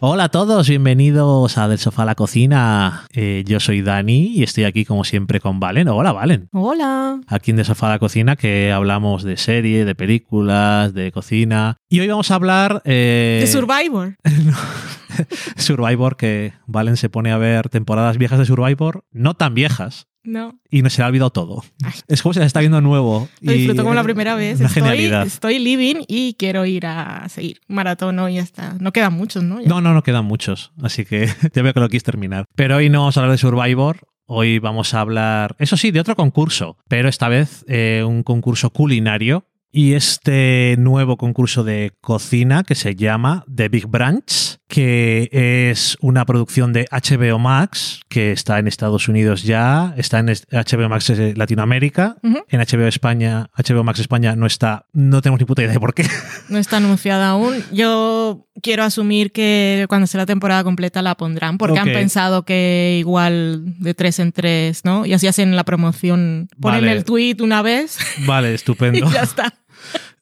Hola a todos, bienvenidos a Del Sofá a la Cocina. Eh, yo soy Dani y estoy aquí como siempre con Valen. Hola Valen. Hola. Aquí en Del Sofá a la Cocina que hablamos de serie, de películas, de cocina. Y hoy vamos a hablar... eh, De Survivor. Survivor, que Valen se pone a ver temporadas viejas de Survivor, no tan viejas, No. y no se le ha olvidado todo. Ay. Es como si la está viendo nuevo. Lo disfruto como la primera vez. Una Estoy, genialidad. estoy living y quiero ir a seguir. Maratón hoy ya está. No quedan muchos, ¿no? Ya. No, no, no quedan muchos, así que ya veo que lo quieres terminar. Pero hoy no vamos a hablar de Survivor, hoy vamos a hablar, eso sí, de otro concurso, pero esta vez eh, un concurso culinario. Y este nuevo concurso de cocina que se llama The Big Branch, que es una producción de HBO Max, que está en Estados Unidos ya, está en HBO Max Latinoamérica, en HBO España, HBO Max España no está, no tenemos ni puta idea de por qué. No está anunciada aún. Yo quiero asumir que cuando sea la temporada completa la pondrán, porque han pensado que igual de tres en tres, ¿no? Y así hacen la promoción. Ponen Vale. el tweet una vez Vale, y estupendo. ya está.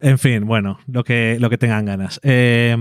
En fin, bueno, lo que, lo que tengan ganas. Eh,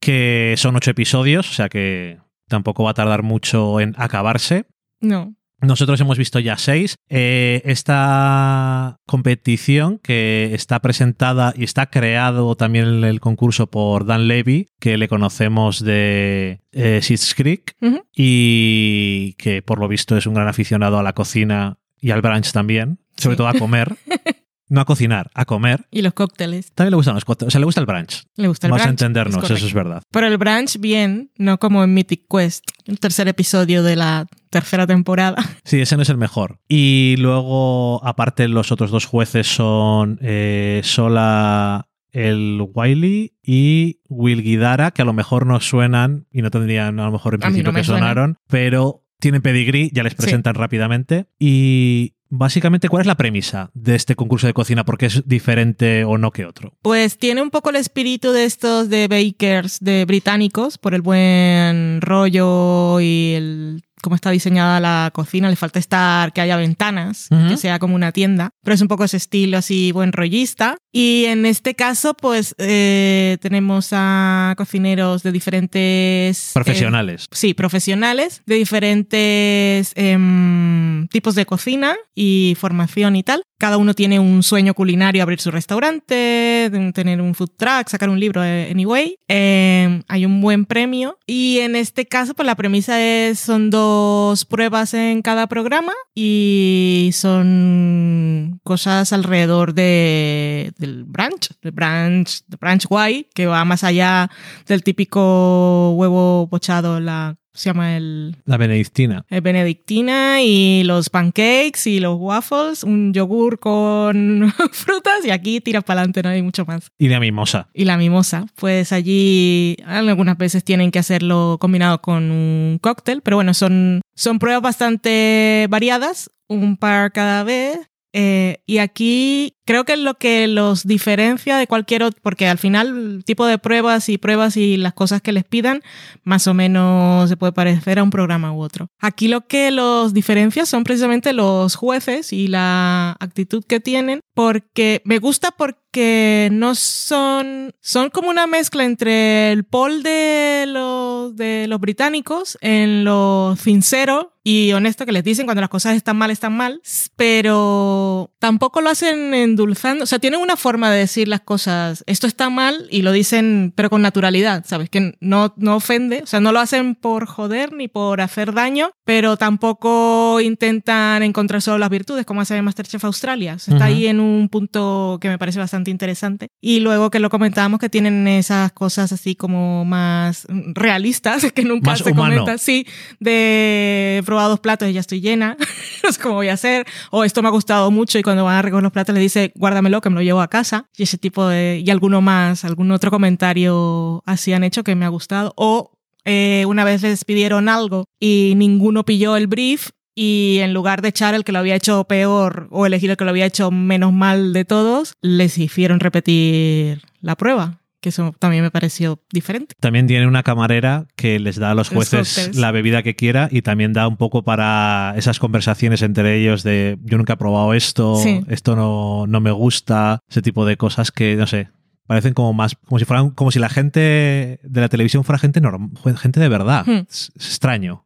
que son ocho episodios, o sea que tampoco va a tardar mucho en acabarse. No. Nosotros hemos visto ya seis. Eh, esta competición que está presentada y está creado también el, el concurso por Dan Levy, que le conocemos de eh, Schitt's Creek y que por lo visto es un gran aficionado a la cocina y al brunch también, sobre Sí. todo a comer. No a cocinar, a comer. Y los cócteles. También le gustan los cócteles. O sea, le gusta el brunch. Le gusta el Vas a entendernos, es eso es verdad. Pero el brunch bien, no como en Mythic Quest, el tercer episodio de la tercera temporada. Sí, ese no es el mejor. Y luego, aparte, los otros dos jueces son eh, Sola el Wiley y Will Guidara, que a lo mejor no suenan y no tendrían a lo mejor en principio no que sonaron, pero tienen pedigrí, ya les Sí. presentan rápidamente. Y básicamente, ¿cuál es la premisa de este concurso de cocina? ¿Por qué es diferente o no que otro? Pues tiene un poco el espíritu de estos de bakers de británicos, por el buen rollo y el cómo está diseñada la cocina. Le falta estar que haya ventanas, que sea como una tienda, pero es un poco ese estilo así buen rollista. Y en este caso, pues eh, tenemos a cocineros de diferentes... eh, Profesionales. Sí, profesionales de diferentes em, tipos de cocina y formación y tal. Cada uno tiene un sueño culinario, abrir su restaurante, tener un food truck, sacar un libro, eh, anyway. Em, hay un buen premio y en este caso, pues la premisa es, son dos pruebas en cada programa y son cosas alrededor de, del brunch, del brunch, del brunch guay, que va más allá del típico huevo pochado, la se llama el, La benedictina. el benedictina y los pancakes y los waffles, un yogur con frutas y aquí tiras para adelante, no hay mucho más. Y la mimosa. Y la mimosa, pues allí algunas veces tienen que hacerlo combinado con un cóctel, pero bueno, son, son pruebas bastante variadas, un par cada vez. eh, y aquí creo que lo que los diferencia de cualquier otro, porque al final el tipo de pruebas y pruebas y las cosas que les pidan, más o menos se puede parecer a un programa u otro. Aquí lo que los diferencia son precisamente los jueces y la actitud que tienen, porque me gusta porque no son, son como una mezcla entre el Paul de los, de los británicos en lo sincero y honesto que les dicen cuando las cosas están mal, están mal, pero tampoco lo hacen endulzando, o sea, tienen una forma de decir las cosas, esto está mal y lo dicen pero con naturalidad, ¿sabes? Que no, no ofende, o sea, no lo hacen por joder ni por hacer daño, pero tampoco intentan encontrar solo las virtudes como hace Masterchef Australia, O sea, está Ujú. ahí en un punto que me parece bastante interesante. Y luego que lo comentábamos que tienen esas cosas así como más realistas que nunca Más se humano. comentan, sí, de he probado dos platos y ya estoy llena, no sé cómo voy a hacer, o esto me ha gustado mucho y cuando van a recoger los platos le dice guárdamelo que me lo llevo a casa y ese tipo de y alguno más, algún otro comentario así han hecho que me ha gustado o eh, una vez les pidieron algo y ninguno pilló el brief y en lugar de echar el que lo había hecho peor o elegir el que lo había hecho menos mal de todos, les hicieron repetir la prueba, que eso también me pareció diferente. También tiene una camarera que les da a los jueces la bebida que quiera y también da un poco para esas conversaciones entre ellos de yo nunca he probado esto, Sí. esto no, no me gusta, ese tipo de cosas que, no sé, Parecen como más, como si fueran, como si la gente de la televisión fuera gente normal, gente de verdad. Hmm. Es, es extraño.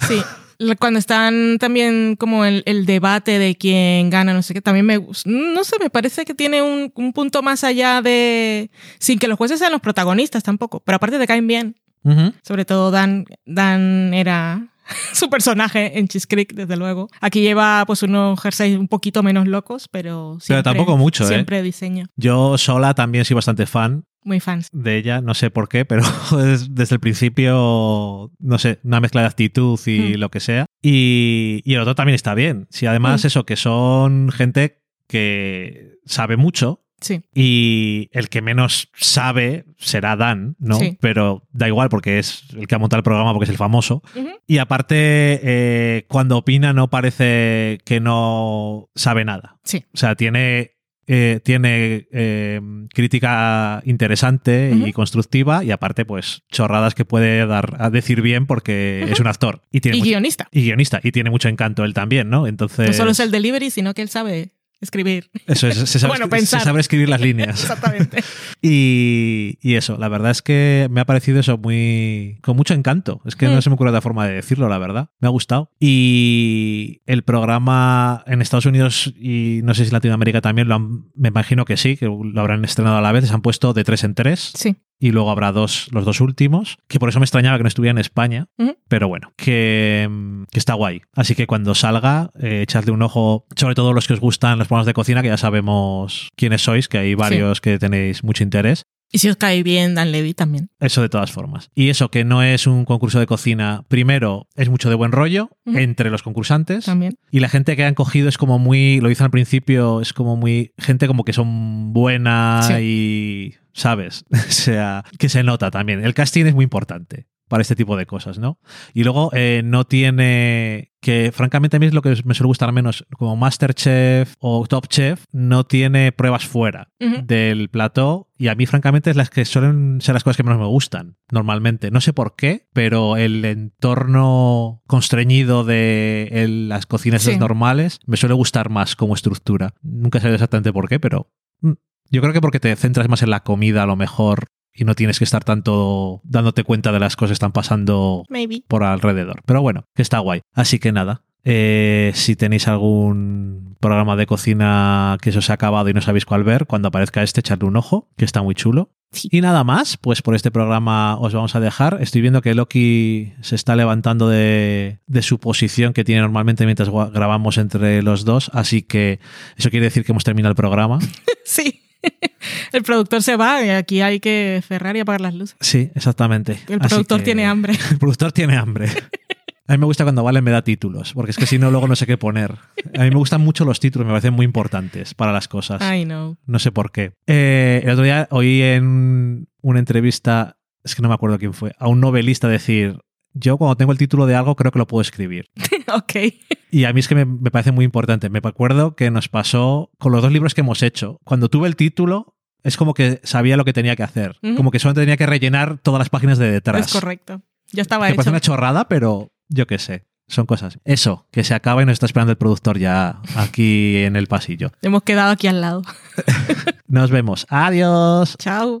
Sí. Cuando están también como el, el debate de quién gana, no sé qué, también me gus- no sé, me parece que tiene un, un punto más allá de. Sin que los jueces sean los protagonistas tampoco, pero aparte te caen bien. Sobre todo Dan, Dan era su personaje en Cheese Creek, desde luego. Aquí lleva pues unos jerseys un poquito menos locos, pero siempre, tampoco mucho, ¿eh? Siempre diseño. Yo sola también soy bastante fan Muy fans. de ella, no sé por qué, pero es- desde el principio, no sé, una mezcla de actitud y Hmm. lo que sea. Y, y el otro también está bien. Si además Hmm. eso, que son gente que sabe mucho, Sí. Y el que menos sabe será Dan, ¿no? Sí. Pero da igual porque es el que ha montado el programa porque es el famoso. Y aparte, eh, cuando opina no parece que no sabe nada. Sí. O sea, tiene, eh, tiene eh, crítica interesante y constructiva y aparte, pues, chorradas que puede dar a decir bien porque es un actor. Y, tiene Y mucho- guionista. y guionista. Y tiene mucho encanto él también, ¿no? Entonces... No solo es el delivery, sino que él sabe escribir. Eso es, se sabe, Bueno, se pensar. sabe escribir las líneas. Exactamente. Y, y eso, la verdad es que me ha parecido eso muy. con mucho encanto. Es que no Mm. se me ocurre otra forma de decirlo, la verdad. Me ha gustado. Y el programa en Estados Unidos y no sé si Latinoamérica también lo han. Me imagino que sí, que lo habrán estrenado a la vez. Se han puesto de tres en tres. Sí. Y luego habrá dos, los dos últimos. Que por eso me extrañaba que no estuviera en España. Pero bueno, que, que está guay. Así que cuando salga, eh, echadle un ojo, sobre todo los que os gustan los programas de cocina, que ya sabemos quiénes sois, que hay varios que tenéis mucho interés. Y si os cae bien Dan Levy también. Eso de todas formas. Y eso que no es un concurso de cocina, primero, es mucho de buen rollo entre los concursantes. También. Y la gente que han cogido es como muy, lo dicen al principio, es como muy, gente como que son buena Sí. y, ¿sabes? o sea, que se nota también. El casting es muy importante para este tipo de cosas, ¿no? Y luego eh, no tiene, que francamente a mí es lo que me suele gustar menos, como Masterchef o Top Chef, no tiene pruebas fuera Ujú. del plató y a mí francamente es las que suelen ser las cosas que menos me gustan normalmente. No sé por qué, pero el entorno constreñido de el- las cocinas Sí. normales me suele gustar más como estructura. Nunca sé exactamente por qué, pero mm, yo creo que porque te centras más en la comida a lo mejor y no tienes que estar tanto dándote cuenta de las cosas que están pasando Maybe. por alrededor. Pero bueno, que está guay. Así que nada. eh, si tenéis algún programa de cocina que se os ha acabado y no sabéis cuál ver, cuando aparezca este, echadle un ojo, que está muy chulo. Sí. Y nada más, pues por este programa os vamos a dejar. Estoy viendo que Loki se está levantando de, de su posición que tiene normalmente mientras grabamos entre los dos, así que eso quiere decir que hemos terminado el programa. Sí. El productor se va y aquí hay que cerrar y apagar las luces. Sí, exactamente. El Así productor que- tiene hambre. El productor tiene hambre. A mí me gusta cuando Vale me da títulos, porque es que si no, luego no sé qué poner. A mí me gustan mucho los títulos, me parecen muy importantes para las cosas. I know. No sé por qué. Eh, el otro día oí en una entrevista, es que no me acuerdo quién fue, a un novelista decir, yo cuando tengo el título de algo creo que lo puedo escribir. ok. Y a mí es que me, me parece muy importante. Me acuerdo que nos pasó con los dos libros que hemos hecho. Cuando tuve el título, es como que sabía lo que tenía que hacer. Como que solo tenía que rellenar todas las páginas de detrás. Es correcto. Ya estaba Que hecho. parece una chorrada, pero yo qué sé. Son cosas. Eso, que se acaba y nos está esperando el productor ya aquí en el pasillo. Hemos quedado aquí al lado. Nos vemos. Adiós. Chao.